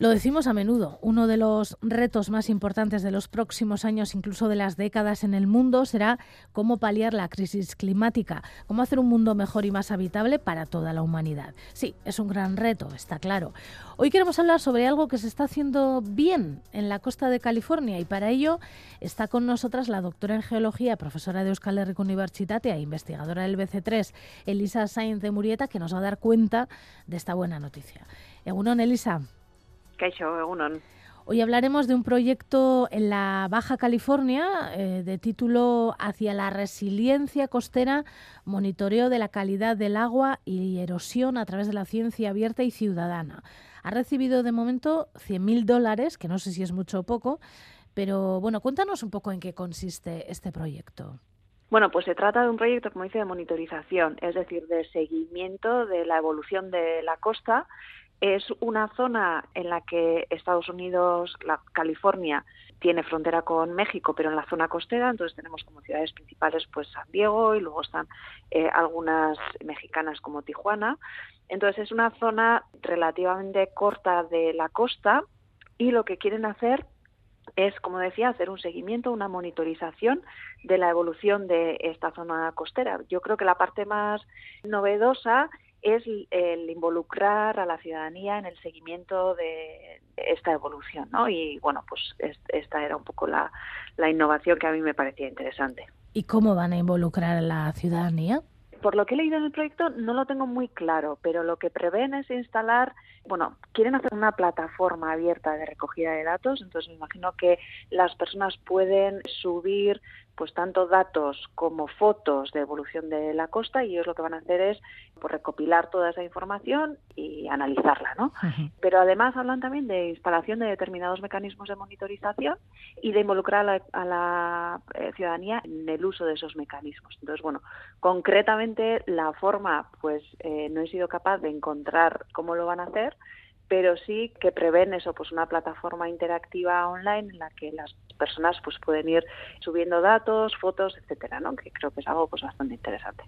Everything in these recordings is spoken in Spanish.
Lo decimos a menudo, uno de los retos más importantes de los próximos años, incluso de las décadas en el mundo, será cómo paliar la crisis climática, cómo hacer un mundo mejor y más habitable para toda la humanidad. Sí, es un gran reto, está claro. Hoy queremos hablar sobre algo que se está haciendo bien en la costa de California y para ello está con nosotras la doctora en geología, profesora de Euskal Herriko Universitate e investigadora del BC3, Elisa Sainz de Murieta, que nos va a dar cuenta de esta buena noticia. Egunon, Elisa. Hoy hablaremos de un proyecto en la Baja California eh, de título Hacia la resiliencia costera, monitoreo de la calidad del agua y erosión a través de la ciencia abierta y ciudadana. Ha recibido de momento 100.000 dólares, que no sé si es mucho o poco, pero bueno, cuéntanos un poco en qué consiste este proyecto. Bueno, pues se trata de un proyecto, como dice, de monitorización, es decir, de seguimiento de la evolución de la costa es una zona en la que Estados Unidos, la California, tiene frontera con México, pero en la zona costera, entonces tenemos como ciudades principales pues San Diego y luego están eh, algunas mexicanas como Tijuana. Entonces es una zona relativamente corta de la costa y lo que quieren hacer es, como decía, hacer un seguimiento, una monitorización de la evolución de esta zona costera. Yo creo que la parte más novedosa es el involucrar a la ciudadanía en el seguimiento de esta evolución, ¿no? Y bueno, pues esta era un poco la, la innovación que a mí me parecía interesante. ¿Y cómo van a involucrar a la ciudadanía? Por lo que he leído en el proyecto no lo tengo muy claro, pero lo que prevén es instalar, bueno, quieren hacer una plataforma abierta de recogida de datos, entonces me imagino que las personas pueden subir pues tanto datos como fotos de evolución de la costa y ellos lo que van a hacer es pues, recopilar toda esa información y analizarla, ¿no? Pero además hablan también de instalación de determinados mecanismos de monitorización y de involucrar a la, a la eh, ciudadanía en el uso de esos mecanismos. Entonces, bueno, concretamente la forma, pues eh, no he sido capaz de encontrar cómo lo van a hacer, pero sí que prevén eso, pues una plataforma interactiva online en la que las personas pues pueden ir subiendo datos, fotos, etcétera, ¿no? Que creo que es algo pues bastante interesante.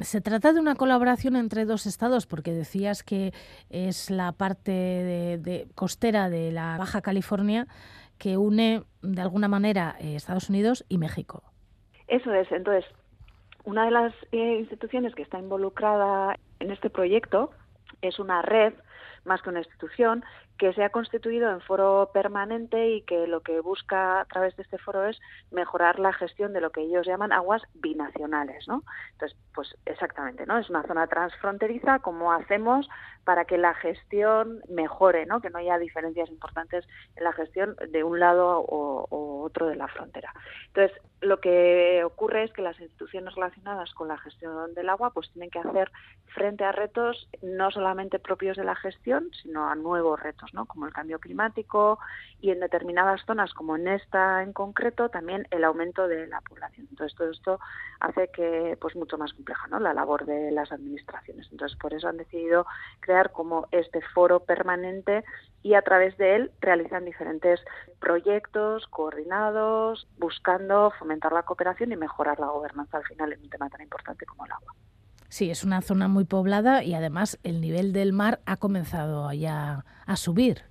Se trata de una colaboración entre dos estados, porque decías que es la parte de, costera de la Baja California que une de alguna manera eh, Estados Unidos y México. Eso es. Entonces, una de las eh, instituciones que está involucrada en este proyecto es una red más que una institución, que se ha constituido en foro permanente y que lo que busca a través de este foro es mejorar la gestión de lo que ellos llaman aguas binacionales, ¿no? Entonces, pues exactamente, ¿no? Es una zona transfronteriza, ¿cómo hacemos para que la gestión mejore, ¿no? Que no haya diferencias importantes en la gestión de un lado o, otro de la frontera. Entonces, lo que ocurre es que las instituciones relacionadas con la gestión del agua pues tienen que hacer frente a retos no solamente propios de la gestión, sino a nuevos retos, ¿no? como el cambio climático y en determinadas zonas, como en esta en concreto, también el aumento de la población. Entonces todo esto hace que pues mucho más compleja la labor de las administraciones. Entonces por eso han decidido crear como este foro permanente y a través de él realizan diferentes proyectos coordinados buscando fomentar la cooperación y mejorar la gobernanza al final en un tema tan importante como el agua. Sí, es una zona muy poblada y además el nivel del mar ha comenzado ya a subir.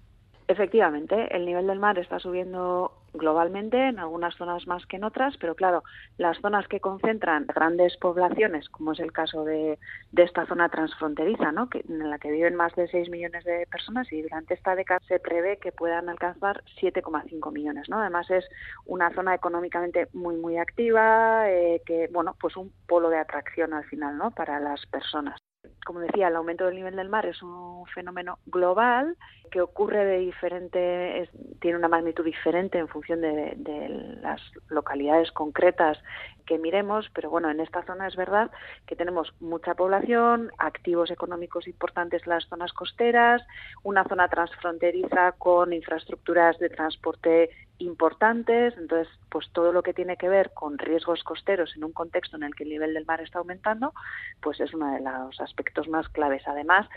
Efectivamente, el nivel del mar está subiendo globalmente, en algunas zonas más que en otras, pero claro, las zonas que concentran grandes poblaciones, como es el caso de, de esta zona transfronteriza, ¿no? que, en la que viven más de 6 millones de personas y durante esta década se prevé que puedan alcanzar 7,5 millones. ¿no? Además es una zona económicamente muy, muy activa, eh, que, bueno, pues un polo de atracción al final ¿no? para las personas como decía, el aumento del nivel del mar es un fenómeno global que ocurre de diferente, tiene una magnitud diferente en función de, de, las localidades concretas que miremos, pero bueno, en esta zona es verdad que tenemos mucha población, activos económicos importantes en las zonas costeras, una zona transfronteriza con infraestructuras de transporte importantes, entonces pues todo lo que tiene que ver con riesgos costeros en un contexto en el que el nivel del mar está aumentando, pues es uno de los aspectos más claves. Además,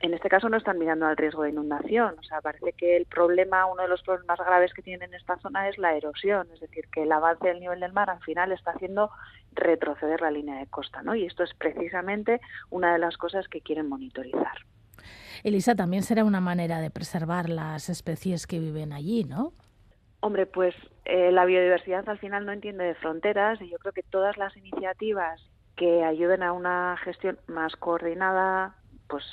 en este caso no están mirando al riesgo de inundación, o sea, parece que el problema, uno de los problemas graves que tienen en esta zona es la erosión, es decir, que el avance del nivel del mar al final está haciendo retroceder la línea de costa, ¿no? Y esto es precisamente una de las cosas que quieren monitorizar. Elisa, también será una manera de preservar las especies que viven allí, ¿no? Hombre, pues eh, la biodiversidad al final no entiende de fronteras y yo creo que todas las iniciativas que ayuden a una gestión más coordinada, pues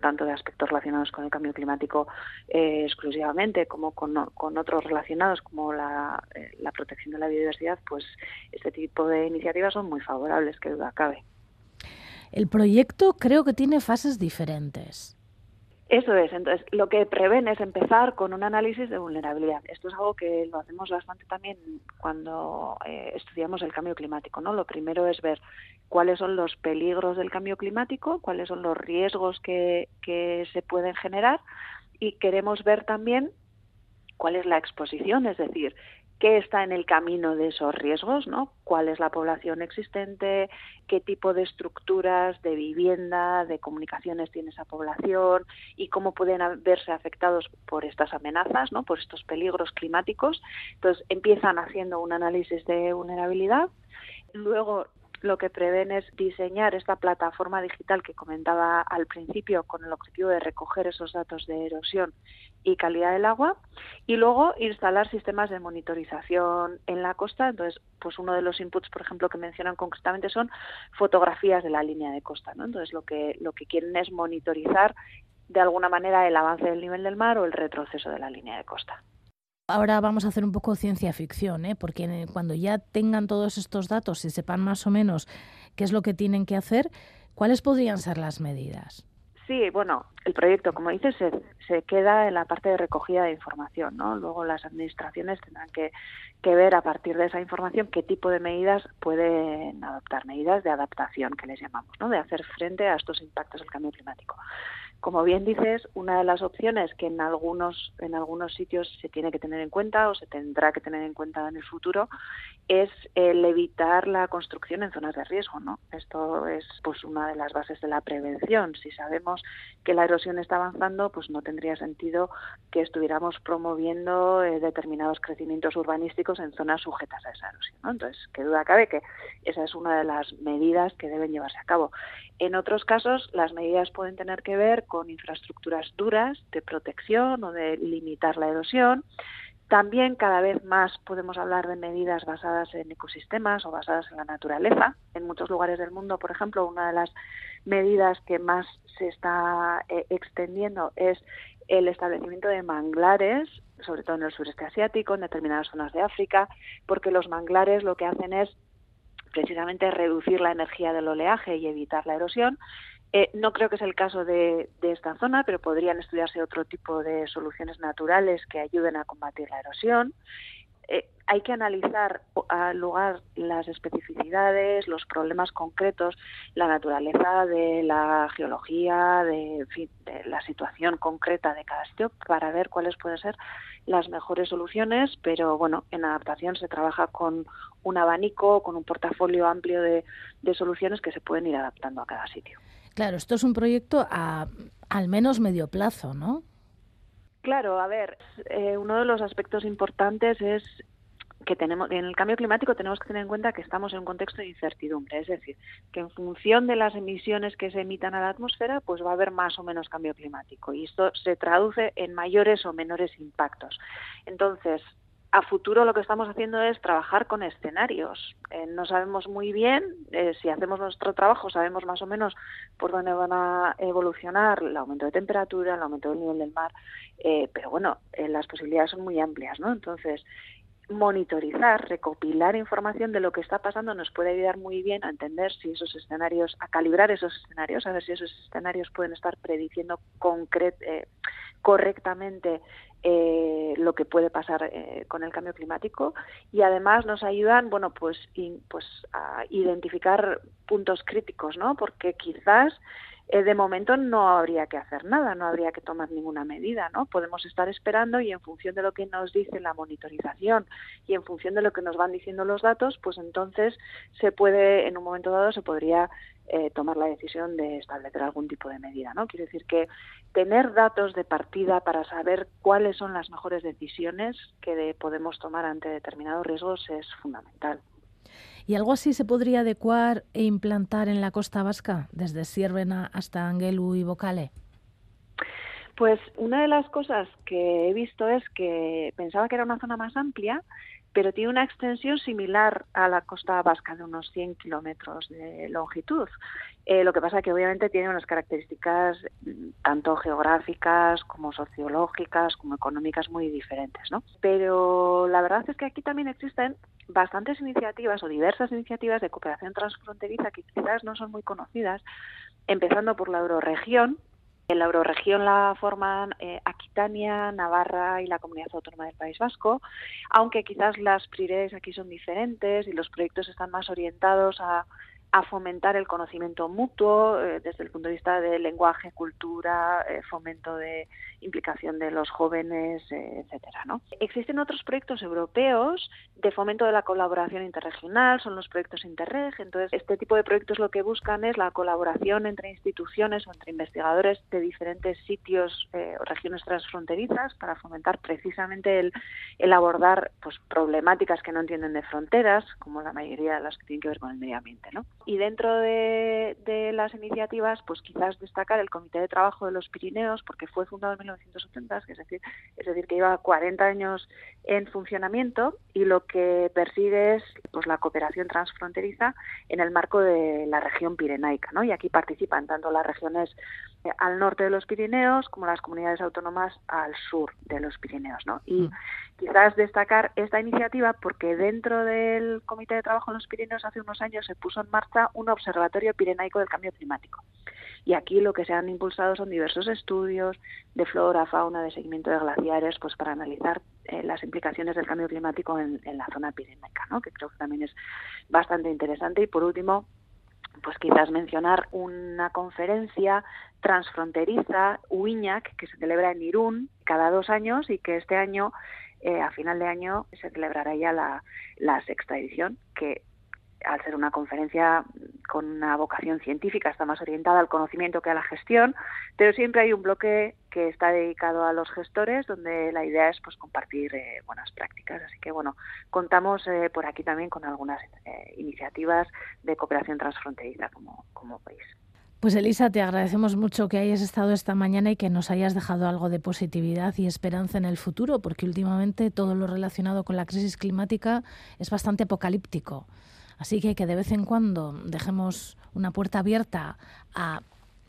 tanto de aspectos relacionados con el cambio climático eh, exclusivamente como con, otros relacionados como la, eh, la, protección de la biodiversidad, pues este tipo de iniciativas son muy favorables, que duda cabe. El proyecto creo que tiene fases diferentes. Eso es, entonces lo que prevén es empezar con un análisis de vulnerabilidad. Esto es algo que lo hacemos bastante también cuando eh, estudiamos el cambio climático. ¿no? Lo primero es ver cuáles son los peligros del cambio climático, cuáles son los riesgos que, que se pueden generar y queremos ver también cuál es la exposición, es decir, qué está en el camino de esos riesgos, ¿no? ¿Cuál es la población existente? ¿Qué tipo de estructuras de vivienda, de comunicaciones tiene esa población? Y cómo pueden verse afectados por estas amenazas, ¿no? Por estos peligros climáticos. Entonces, empiezan haciendo un análisis de vulnerabilidad. Luego lo que prevén es diseñar esta plataforma digital que comentaba al principio con el objetivo de recoger esos datos de erosión y calidad del agua y luego instalar sistemas de monitorización en la costa. Entonces, pues uno de los inputs, por ejemplo, que mencionan concretamente son fotografías de la línea de costa. ¿no? Entonces, lo que, lo que quieren es monitorizar de alguna manera el avance del nivel del mar o el retroceso de la línea de costa. Ahora vamos a hacer un poco ciencia ficción, ¿eh? porque cuando ya tengan todos estos datos y sepan más o menos qué es lo que tienen que hacer, ¿cuáles podrían ser las medidas? Sí, bueno, el proyecto, como dices, se, se, queda en la parte de recogida de información, ¿no? Luego las administraciones tendrán que, que, ver a partir de esa información qué tipo de medidas pueden adoptar, medidas de adaptación que les llamamos, ¿no? De hacer frente a estos impactos del cambio climático. Como bien dices, una de las opciones que en algunos, en algunos sitios se tiene que tener en cuenta o se tendrá que tener en cuenta en el futuro es el evitar la construcción en zonas de riesgo. ¿no? Esto es pues una de las bases de la prevención. Si sabemos que la erosión está avanzando, pues no tendría sentido que estuviéramos promoviendo eh, determinados crecimientos urbanísticos en zonas sujetas a esa erosión. Entonces, qué duda cabe que esa es una de las medidas que deben llevarse a cabo. En otros casos, las medidas pueden tener que ver con infraestructuras duras de protección o de limitar la erosión. También cada vez más podemos hablar de medidas basadas en ecosistemas o basadas en la naturaleza. En muchos lugares del mundo, por ejemplo, una de las medidas que más se está eh, extendiendo es el establecimiento de manglares, sobre todo en el sureste asiático, en determinadas zonas de África, porque los manglares lo que hacen es precisamente reducir la energía del oleaje y evitar la erosión. Eh, no creo que es el caso de, esta zona, pero podrían estudiarse otro tipo de soluciones naturales que ayuden a combatir la erosión. Eh, hay que analizar al lugar las especificidades, los problemas concretos, la naturaleza de la geología, de, de la situación concreta de cada sitio para ver cuáles pueden ser las mejores soluciones, pero bueno, en adaptación se trabaja con un abanico, con un portafolio amplio de, soluciones que se pueden ir adaptando a cada sitio. Claro, esto es un proyecto a al menos medio plazo, ¿no? Claro, a ver, eh, uno de los aspectos importantes es que tenemos en el cambio climático tenemos que tener en cuenta que estamos en un contexto de incertidumbre, es decir, que en función de las emisiones que se emitan a la atmósfera, pues va a haber más o menos cambio climático y esto se traduce en mayores o menores impactos. Entonces, a futuro lo que estamos haciendo es trabajar con escenarios. Eh, no sabemos muy bien, eh, si hacemos nuestro trabajo, sabemos más o menos por dónde van a evolucionar el aumento de temperatura, el aumento del nivel del mar, eh, pero bueno, las posibilidades son muy amplias, ¿no? Entonces, monitorizar, recopilar información de lo que está pasando nos puede ayudar muy bien a entender si esos escenarios, a calibrar esos escenarios, a ver si esos escenarios pueden estar prediciendo eh, correctamente eh, lo que puede pasar eh, con el cambio climático y además nos ayudan, bueno, pues, pues a identificar puntos críticos, ¿no? Porque quizás eh, de momento no habría que hacer nada, no habría que tomar ninguna medida, ¿no? Podemos estar esperando y en función de lo que nos dice la monitorización y en función de lo que nos van diciendo los datos, pues entonces se puede, en un momento dado, se podría eh, tomar la decisión de establecer algún tipo de medida, ¿no? Quiere decir que tener datos de partida para saber cuáles son las mejores decisiones que podemos tomar ante determinados riesgos es fundamental. ¿Y algo así se podría adecuar e implantar en la costa vasca, desde Siervena hasta Angelu y Bocale? Pues una de las cosas que he visto es que pensaba que era una zona más amplia, pero tiene una extensión similar a la costa vasca de unos 100 kilómetros de longitud. Eh, lo que pasa es que obviamente tiene unas características mm, tanto geográficas como sociológicas como económicas muy diferentes, ¿no? Pero la verdad es que aquí también existen bastantes iniciativas o diversas iniciativas de cooperación transfronteriza que quizás no son muy conocidas, empezando por la Euroregión, en la euroregión la forman eh, Aquitania, Navarra y la Comunidad Autónoma del País Vasco, aunque quizás las prioridades aquí son diferentes y los proyectos están más orientados a a fomentar el conocimiento mutuo eh, desde el punto de vista del lenguaje, cultura, eh, fomento de implicación de los jóvenes, eh, etcétera. ¿no? Existen otros proyectos europeos de fomento de la colaboración interregional, son los proyectos Interreg. Entonces, este tipo de proyectos lo que buscan es la colaboración entre instituciones o entre investigadores de diferentes sitios o regiones transfronterizas para fomentar precisamente el, el abordar pues, problemáticas que no entienden de fronteras, como la mayoría de las que tienen que ver con el medio ambiente. ¿no? Y dentro de, las iniciativas, pues quizás destacar el Comité de Trabajo de los Pirineos, porque fue fundado en 1980, es decir, es decir, que lleva 40 años en funcionamiento y lo que persigue es pues, la cooperación transfronteriza en el marco de la región pirenaica. ¿no? Y aquí participan tanto las regiones eh, al norte de los Pirineos como las comunidades autónomas al sur de los Pirineos. ¿no? Y mm. quizás destacar esta iniciativa porque dentro del Comité de Trabajo de los Pirineos hace unos años se puso en marcha un observatorio pirenaico del cambio climático. Y aquí lo que se han impulsado son diversos estudios de flora, fauna, de seguimiento de glaciares, pues para analizar eh, las implicaciones del cambio climático en, la zona pirenaica, ¿no? que creo que también es bastante interesante. Y por último, pues quizás mencionar una conferencia transfronteriza, UIñac, que se celebra en Irún cada dos años y que este año, eh, a final de año, se celebrará ya la, la sexta edición, que al ser una conferencia con una vocación científica, está más orientada al conocimiento que a la gestión, pero siempre hay un bloque que está dedicado a los gestores, donde la idea es pues compartir eh, buenas prácticas. Así que bueno, contamos eh, por aquí también con algunas eh, iniciativas de cooperación transfronteriza como, como país. Pues Elisa, te agradecemos mucho que hayas estado esta mañana y que nos hayas dejado algo de positividad y esperanza en el futuro, porque últimamente todo lo relacionado con la crisis climática es bastante apocalíptico. Así que que de vez en cuando dejemos una puerta abierta a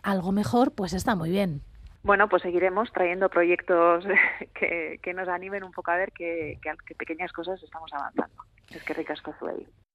algo mejor, pues está muy bien. Bueno, pues seguiremos trayendo proyectos que, nos animen un poco a ver que, que, pequeñas cosas estamos avanzando. Es que ricas ahí.